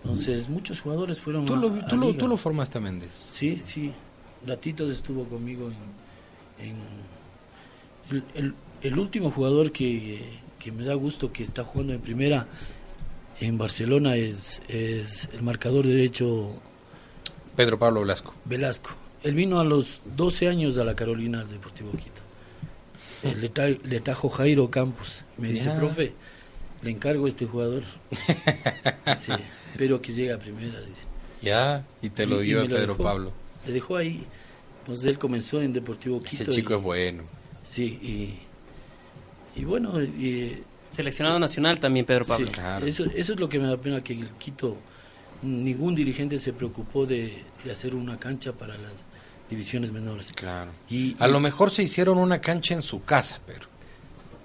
Entonces, muchos jugadores fueron. ¿Tú, lo, tú, lo, ¿tú lo formaste a Méndez? Sí, sí. Ratitos estuvo conmigo en. el, el último jugador que, me da gusto que está jugando en primera en Barcelona es, es el marcador derecho Pedro Pablo Velasco. Velasco. Él vino a los 12 años a la Carolina al Deportivo Quito. Eh, le, le, trajo Jairo Campos. Me dice, profe, le encargo a este jugador. espero que llegue a primera. Dice. Ya, y te lo dio a Pedro Pablo. Le dejó ahí. Entonces él comenzó en Deportivo Quito. Ese chico es bueno. Sí, y y bueno... Seleccionado nacional también, Pedro Pablo. eso, eso es lo que me da pena, que el Quito, ningún dirigente se preocupó de, hacer una cancha para las divisiones menores. Claro. Y, A lo mejor se hicieron una cancha en su casa, pero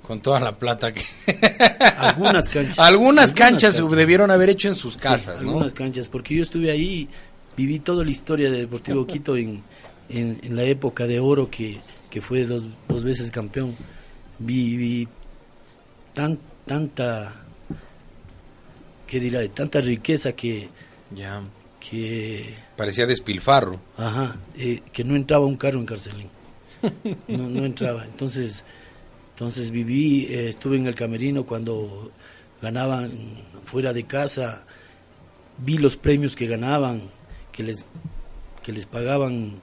con toda la plata que... algunas canchas. algunas canchas se debieron haber hecho en sus Sí, casas, ¿no? Algunas canchas, porque yo estuve ahí, viví toda la historia de Deportivo Quito en, en, en la época de oro que, que fue dos, dos veces campeón. Vi, vi tan, tanta, ¿qué dirá? Tanta riqueza que, Ya. que, Parecía despilfarro. ajá, eh, que no entraba un carro en Carcelín. No, no entraba. Entonces, entonces viví, eh, estuve en el camerino cuando ganaban fuera de casa, vi los premios que ganaban, que les, que les pagaban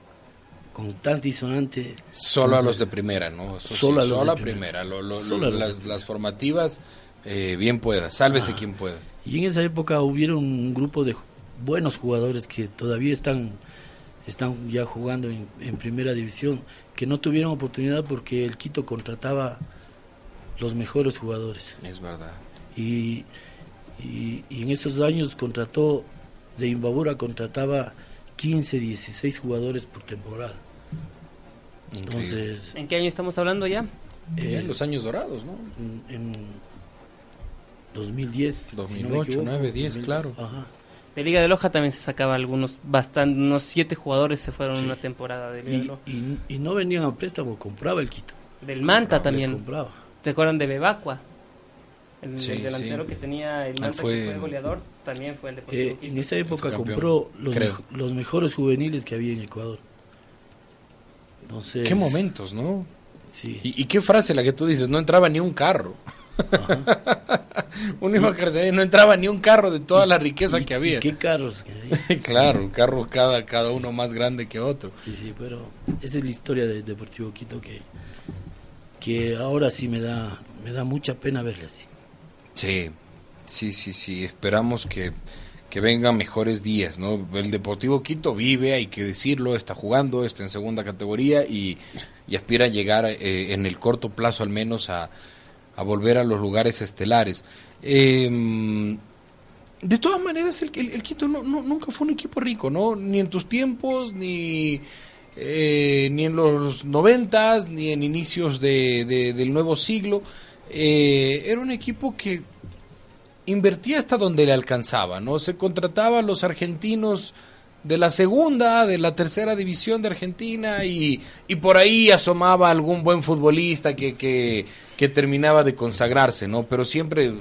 constante y sonante. Solo a los de primera, ¿no? Eso sí, Solo a los solo de primera. Lo- lo- Solo a los las, las formativas, eh, bien pueda. Sálvese Ah. quien pueda. Y en esa época hubieron un grupo de buenos jugadores que todavía están, están ya jugando en, en primera división, que no tuvieron oportunidad porque el Quito contrataba los mejores jugadores. Es verdad. Y, y, y en esos años contrató, de Imbabura contrataba 15, 16 jugadores por temporada. Increíble. Entonces, ¿En qué año estamos hablando ya? Ya eh, en los años dorados, ¿no? en, en 2010, si no me 2008, equivoco, 9, 10, 2000, claro. Ajá. De Liga de Loja también se sacaba algunos, bastante, unos siete jugadores se fueron Sí. una temporada de Liga de Y, Loja. y, y no venían a préstamo, compraba el Quito. Del Manta Les también. compraba. ¿Te acuerdan de Bebacua? El, Sí, el delantero sí. que tenía el Manta, fue- que fue goleador, también fue el Deportivo Eh, Quito. en esa época compró los, mejores juveniles que había en Ecuador. Entonces, Qué momentos, ¿no? Sí. Y, y qué frase la que tú dices, no entraba ni un carro. Uno iba a no entraba ni un carro de toda la riqueza que había. ¿Qué carros? que claro, carros cada, cada uno más grande que otro. Sí, sí, pero esa es la historia del Deportivo Quito que, que ahora sí me da, me da mucha pena verle así. Sí, sí, sí, sí. Esperamos que, que vengan mejores días, ¿no? El Deportivo Quito vive, hay que decirlo, está jugando, está en segunda categoría y, y aspira a llegar eh, en el corto plazo al menos a, a volver a los lugares estelares. Eh, de todas maneras, el, el- Quito no, no- nunca fue un equipo rico, ¿no? Ni en tus tiempos, ni, eh, ni en los noventas, ni en inicios de- del nuevo siglo. Eh, era un equipo que invertía hasta donde le alcanzaba, ¿no? Se contrataba a los argentinos de la segunda, de la tercera división de Argentina y, y por ahí asomaba algún buen futbolista que, que, que terminaba de consagrarse, ¿no? Pero siempre,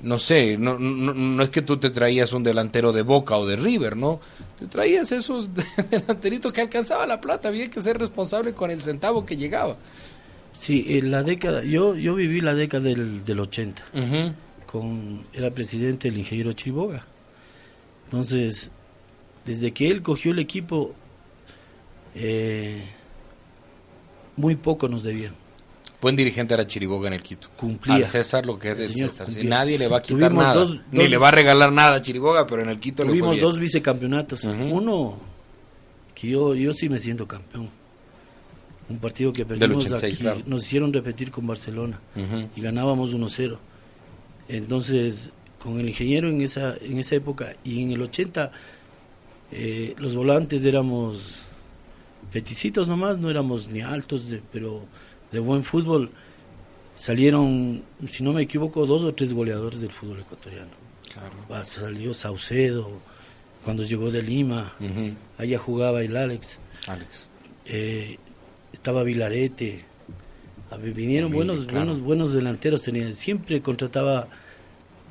no sé, no, no, es que tú te traías un delantero de Boca o de River, ¿no? Te traías esos delanteritos que alcanzaba la plata, había que ser responsable con el centavo que llegaba. Sí, en la década, yo, yo viví la década del, del 80. Ujú. con era presidente el ingeniero Chiboga. Entonces, desde que él cogió el equipo, eh, muy poco nos debían. Buen dirigente era Chiriboga en el Quito. Cumplía. Al César lo que es El del César. Cumplía. nadie le va a quitar Tuvimos nada. dos- Ni le va a regalar nada a Chiriboga, pero en el Quito le fue Tuvimos bien. dos vicecampeonatos. Uno que yo, yo sí me siento campeón. Un partido que perdimos 86, aquí, claro. nos hicieron repetir con Barcelona y ganábamos 1-0. Entonces, con el ingeniero en esa, en esa época y en el 80, eh, los volantes éramos peticitos nomás, no éramos ni altos, de- pero de buen fútbol. Salieron, si no me equivoco, dos o tres goleadores del fútbol ecuatoriano. Claro. Salió Saucedo, cuando llegó de Lima, allá jugaba el Alex, Alex. eh, estaba Vilarete, vinieron También, buenos, claro. buenos, buenos delanteros, tenía, siempre contrataba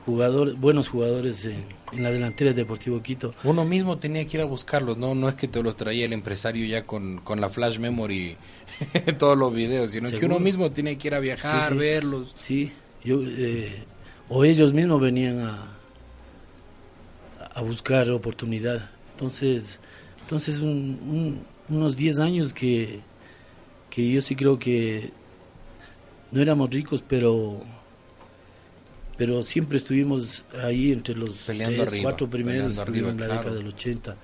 jugadores, buenos jugadores en, en la delantera de Deportivo Quito. Uno mismo tenía que ir a buscarlos, no no es que te los traía el empresario ya con, con la flash memory todos los videos, sino que uno mismo tiene que ir a viajar, Sí, sí. verlos. Sí, yo, eh, o ellos mismos venían a, a buscar oportunidad. Entonces, entonces un- un- unos 10 años que, que yo sí creo que no éramos ricos, pero pero siempre estuvimos ahí entre los Peleando tres, arriba, cuatro primeros arriba, en la claro. década del 80.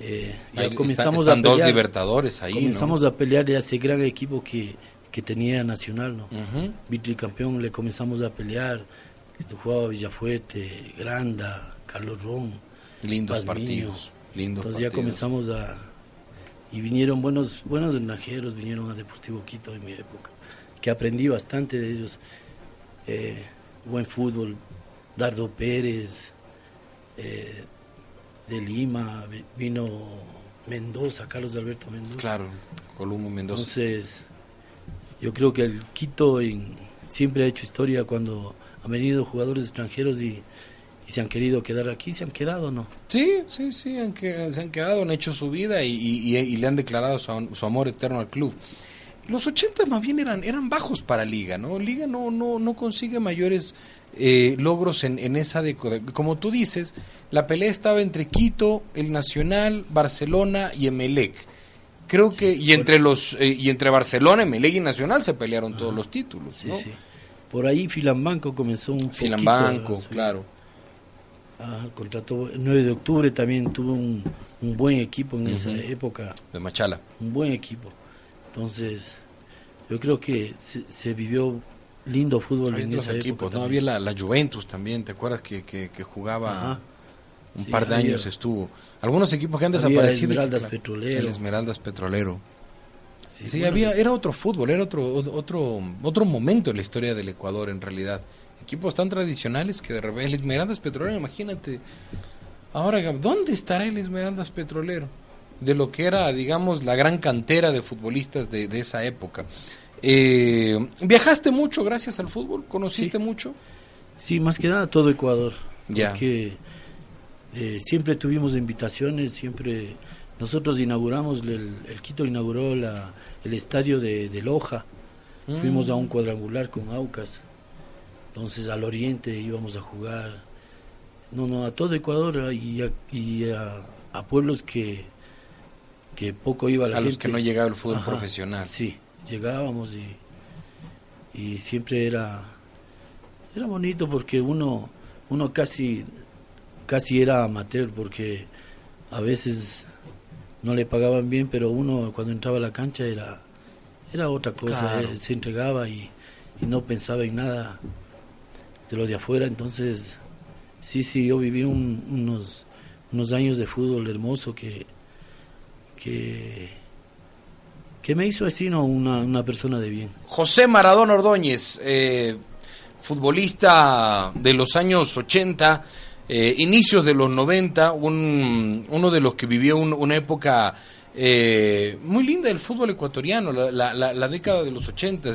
Eh, ya Ahí está- comenzamos están a dos pelear, libertadores ahí, ¿no? comenzamos a pelear de ese gran equipo que, que tenía Nacional, ¿no? Ujú. Vitricampeón le comenzamos a pelear. Este, Jugaba Villafuerte, Granda, Carlos Ron. Lindos Pazmiño. partidos. Lindos Entonces ya partidos. comenzamos a... y vinieron buenos, buenos extranjeros, vinieron a Deportivo Quito en mi época, que aprendí bastante de ellos. Eh, buen fútbol, Dardo Pérez, eh, de Lima, vino Mendoza, Carlos Alberto Mendoza. Claro, Columbo Mendoza. Entonces, yo creo que el Quito siempre ha hecho historia cuando han venido jugadores extranjeros y, se han querido quedar aquí, se han quedado, ¿no? Sí, sí, sí, se han quedado, han hecho su vida y, le han declarado su, amor eterno al club. Los 80 más bien eran, eran bajos para Liga, ¿no? Liga no, no, no consigue mayores eh, logros en, en esa de, como tú dices, la pelea estaba entre Quito, el Nacional, Barcelona y Emelec. Creo que y entre los eh, y entre Barcelona, Emelec y Nacional se pelearon todos los títulos, sí, sí. Por ahí Filambanco comenzó un Filambanco, claro. Ah, contrató el 9 de octubre también tuvo un, buen equipo en esa época. De Machala. Un buen equipo. Entonces, yo creo que se vivió lindo fútbol en esa equipos, ¿no? Había la, Juventus también, ¿te acuerdas que, que, jugaba un par de años estuvo? Algunos equipos que han desaparecido. El Esmeraldas Petrolero. El Esmeraldas Petrolero. Sí, había, era otro fútbol, era otro, otro, otro momento en la historia del Ecuador en realidad. Equipos tan tradicionales que de repente el Esmeraldas Petrolero, imagínate. Ahora, ¿dónde estará el Esmeraldas Petrolero? De lo que era, digamos, la gran cantera de futbolistas de, de esa época. Eh, ¿Viajaste mucho gracias al fútbol? ¿Conociste mucho? Sí, más que nada todo Ecuador. Ya. Porque eh, siempre tuvimos invitaciones, siempre... Nosotros inauguramos, el, Quito inauguró la, el estadio de, Loja. Mm. Fuimos a un cuadrangular con Aucas. Entonces al oriente íbamos a jugar. No, no, a todo Ecuador y a, y a, pueblos que, que poco iba la a gente. los que no llegaba el fútbol profesional. Sí, llegábamos y, y siempre era era bonito porque uno uno casi casi era amateur porque a veces no le pagaban bien pero uno cuando entraba a la cancha era era otra cosa eh, se entregaba y, y, no pensaba en nada de lo de afuera entonces sí sí yo viví unos unos años de fútbol hermoso que que que me hizo así ¿no? una, una persona de bien. José Maradón Ordóñez, eh, futbolista de los años 80, eh, inicios de los 90, un, uno de los que vivió una época eh, muy linda del fútbol ecuatoriano, la, la, década de los 80,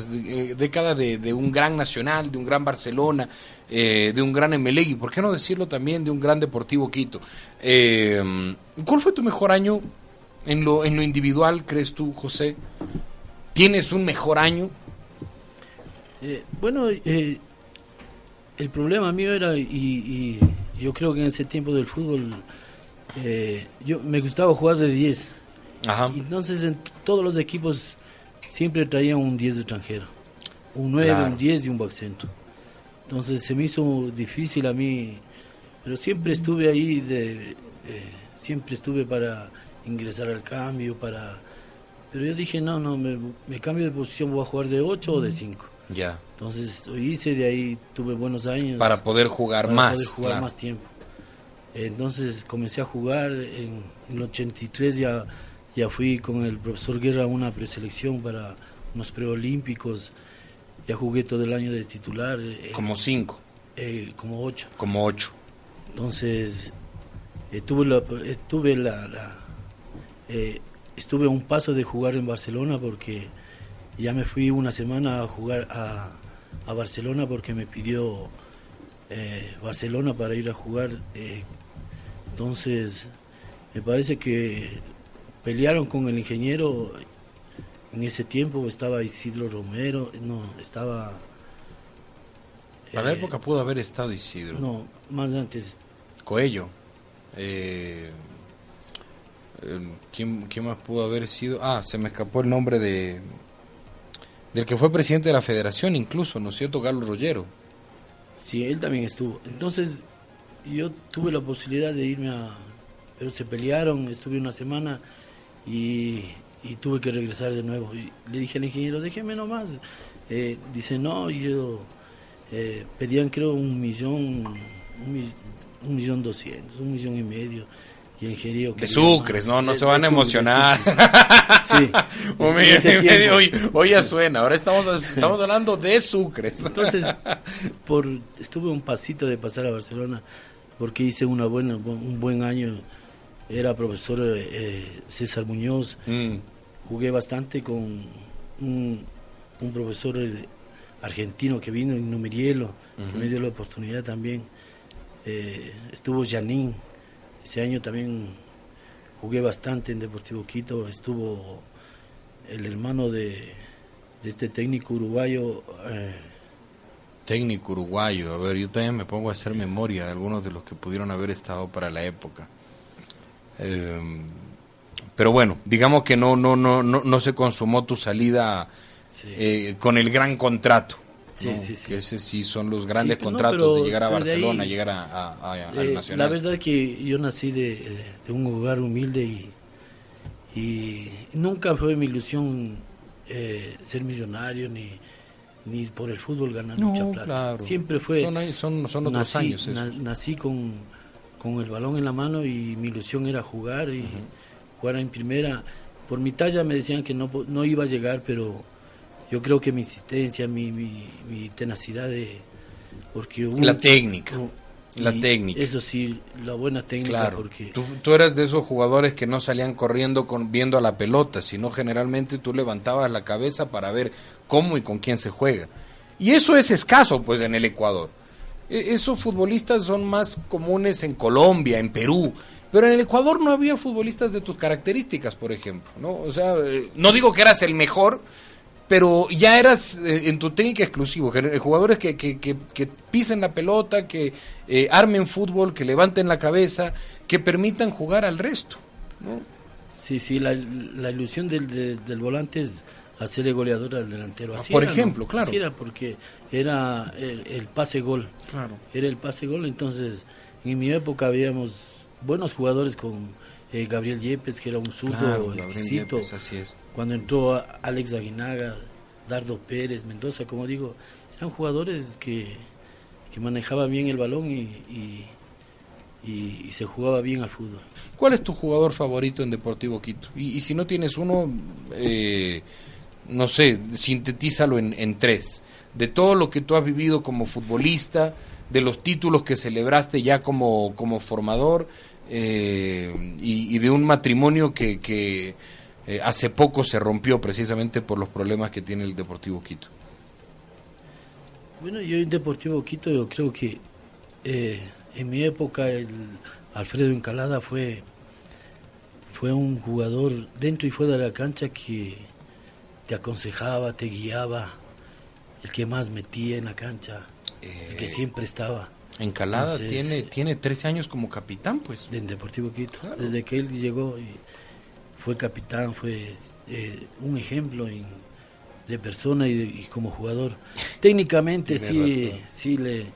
década de, un gran Nacional, de un gran Barcelona, de un gran Emelec y por qué no decirlo también de un gran Deportivo Quito. ¿Cuál fue tu mejor año en lo, en lo individual, crees tú, José? ¿Tienes un mejor año? Eh, bueno, eh, el problema mío era, y, yo creo que en ese tiempo del fútbol, eh, yo me gustaba jugar de 10. Ajá. entonces en todos los equipos siempre traían un 10 extranjero. Un 9, un 10 y un backcento. Entonces se me hizo difícil a mí, pero siempre estuve ahí, de, siempre estuve para ingresar al cambio, para... Pero yo dije, no, no, me, cambio de posición, voy a jugar de 8 o de 5. Ya. Entonces lo hice, de ahí tuve buenos años. Para poder jugar para más. Poder jugar más tiempo. Entonces comencé a jugar, en, el 83 ya, ya fui con el profesor Guerra a una preselección para unos preolímpicos, ya jugué todo el año de titular. Eh, como 5. Eh, como 8. Como 8. Entonces eh, tuve, la, tuve la eh, estuve a un paso de jugar en Barcelona porque ya me fui una semana a jugar a, Barcelona porque me pidió eh, Barcelona para ir a jugar. Eh, entonces, me parece que pelearon con el ingeniero. En ese tiempo estaba Isidro Romero, no, estaba... Para la época pudo haber estado Isidro. No, más antes. Coello. Eh, Em, ¿quién, más pudo haber sido? Ah, se me escapó el nombre de del que fue presidente de la federación incluso, ¿no es cierto? Carlos Rollero. Sí, él también estuvo. Entonces yo tuve la posibilidad de irme a... Pero se pelearon, estuve una semana y, tuve que regresar de nuevo. Y le dije al ingeniero, déjeme nomás. Eh, dice, no, yo... Eh, pedían creo un millón, un, un millón doscientos, un millón y medio De Sucres, no, no se van a emocionar. Sí. hoy, ya suena, ahora estamos, estamos hablando de Sucres. Entonces, por, estuve un pasito de pasar a Barcelona porque hice una buena, un buen año. Era profesor eh, César Muñoz. Mm. Jugué bastante con un, un profesor eh, argentino que vino, en Numerielo, que me dio la oportunidad también. Eh, estuvo Janín ese año también jugué bastante en Deportivo Quito, estuvo el hermano de, este técnico uruguayo. Eh, técnico uruguayo, a ver, yo también me pongo a hacer memoria de algunos de los que pudieron haber estado para la época. Em, pero bueno, digamos que no, no, no, no, no se consumó tu salida eh, con el gran contrato. Sí, sí, sí. Que ese sí son los grandes contratos de llegar a Barcelona, llegar a, al eh, Nacional. La verdad es que yo nací de, un hogar humilde y, y nunca fue mi ilusión eh, ser millonario ni, ni por el fútbol ganar mucha plata. Siempre fue. Son, son, otros años. nací con, con, el balón en la mano y mi ilusión era jugar y jugar en primera. Por mi talla me decían que no, no iba a llegar, pero yo creo que mi insistencia, mi, mi, tenacidad de... Porque la técnica. la técnica. Eso sí, la buena técnica. Claro. Porque... Tú, tú, eras de esos jugadores que no salían corriendo con, viendo a la pelota, sino generalmente tú levantabas la cabeza para ver cómo y con quién se juega. Y eso es escaso, pues, en el Ecuador. E, esos futbolistas son más comunes en Colombia, en Perú. Pero en el Ecuador no había futbolistas de tus características, por ejemplo, ¿no? O sea, eh, no digo que eras el mejor, pero ya eras eh, en tu técnica exclusivo, eh, jugadores que, que, que, pisen la pelota, que eh, armen fútbol, que levanten la cabeza, que permitan jugar al resto. ¿no? Sí, sí, la, la ilusión del, volante es hacerle goleador al delantero. Así Por ejemplo, claro. Así era porque era el, pase-gol. Claro. Era el pase-gol, entonces en mi época habíamos buenos jugadores con Gabriel Yepes, que era un zurdo exquisito. así es cuando entró Alex Aguinaga, Dardo Pérez, Mendoza, como digo, eran jugadores que, que manejaban bien el balón y, y, se jugaba bien al fútbol. ¿Cuál es tu jugador favorito en Deportivo Quito? Y, si no tienes uno, eh, no sé, sintetízalo en, en tres. De todo lo que tú has vivido como futbolista, de los títulos que celebraste ya como, como formador eh, y, de un matrimonio que, que eh, hace poco se rompió precisamente por los problemas que tiene el Deportivo Quito. Bueno, yo en Deportivo Quito yo creo que eh, en mi época el Alfredo Encalada fue fue un jugador dentro y fuera de la cancha que te aconsejaba, te guiaba, el que más metía en la cancha, el que eh, siempre estaba. Encalada tiene tiene 13 años como capitán, pues. En Deportivo Quito, desde que él llegó y fue capitán, fue eh, un ejemplo de persona y, como jugador. Técnicamente sí, sí le,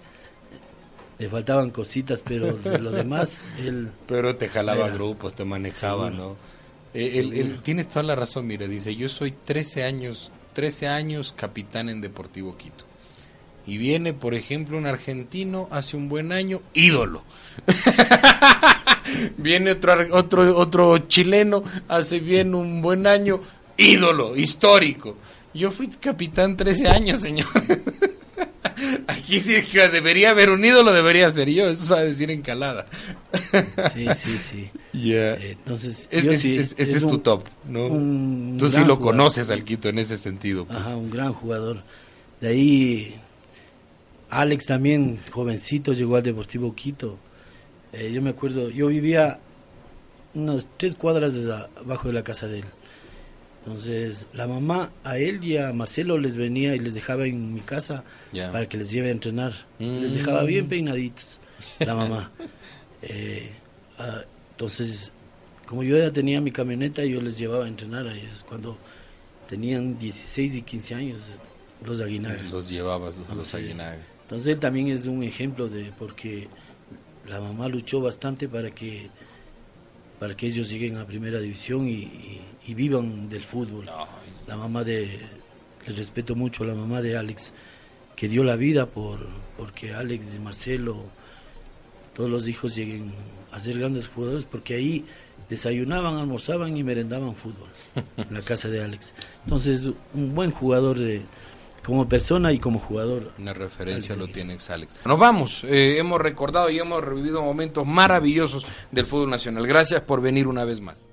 le faltaban cositas, pero de lo demás él... Pero te jalaba grupos, te manejaba, ¿no? Eh, tienes toda la razón, mira, dice, yo soy 13 años, 13 años capitán en Deportivo Quito. Y viene, por ejemplo, un argentino hace un buen año, ídolo. Viene otro, otro, otro chileno, hace bien un buen año, ídolo, histórico. Yo fui capitán 13 años, señor. Aquí sí que debería haber un ídolo, debería ser yo, eso sabe decir encalada. Sí, sí, sí. Eh, entonces, ese es, tu top, ¿no? Tú sí lo conoces al Quito en ese sentido. Pues. Ajá, un gran jugador. De ahí, Alex también, jovencito, llegó al Deportivo Quito. Eh, yo me acuerdo, yo vivía unas tres cuadras abajo de la casa de él. Entonces, la mamá a él y a Marcelo les venía y les dejaba en mi casa para que les lleve a entrenar. Les dejaba bien mm. peinaditos, la mamá. Eh, ah, entonces, como yo ya tenía mi camioneta, yo les llevaba a entrenar a ellos cuando tenían 16 y 15 años, los Aguinaga. Los llevabas, los Aguinaga. Entonces, él también es un ejemplo de porque la mamá luchó bastante para que para que ellos lleguen a primera división y, vivan del fútbol. La mamá de, les respeto mucho a la mamá de Alex, que dio la vida por porque Alex y Marcelo todos los hijos lleguen a ser grandes jugadores, porque ahí desayunaban, almorzaban y merendaban fútbol en la casa de Alex. Entonces, un buen jugador de, como persona y como jugador. Una referencia lo tiene Alex. Nos vamos, eh, hemos recordado y hemos revivido momentos maravillosos del fútbol nacional. Gracias por venir una vez más.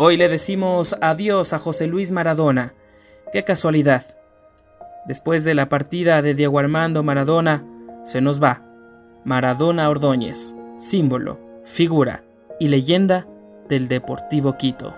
Hoy le decimos adiós a José Luis Maradona. Qué casualidad. Después de la partida de Diego Armando Maradona, se nos va Maradona Ordóñez, símbolo, figura y leyenda del Deportivo Quito.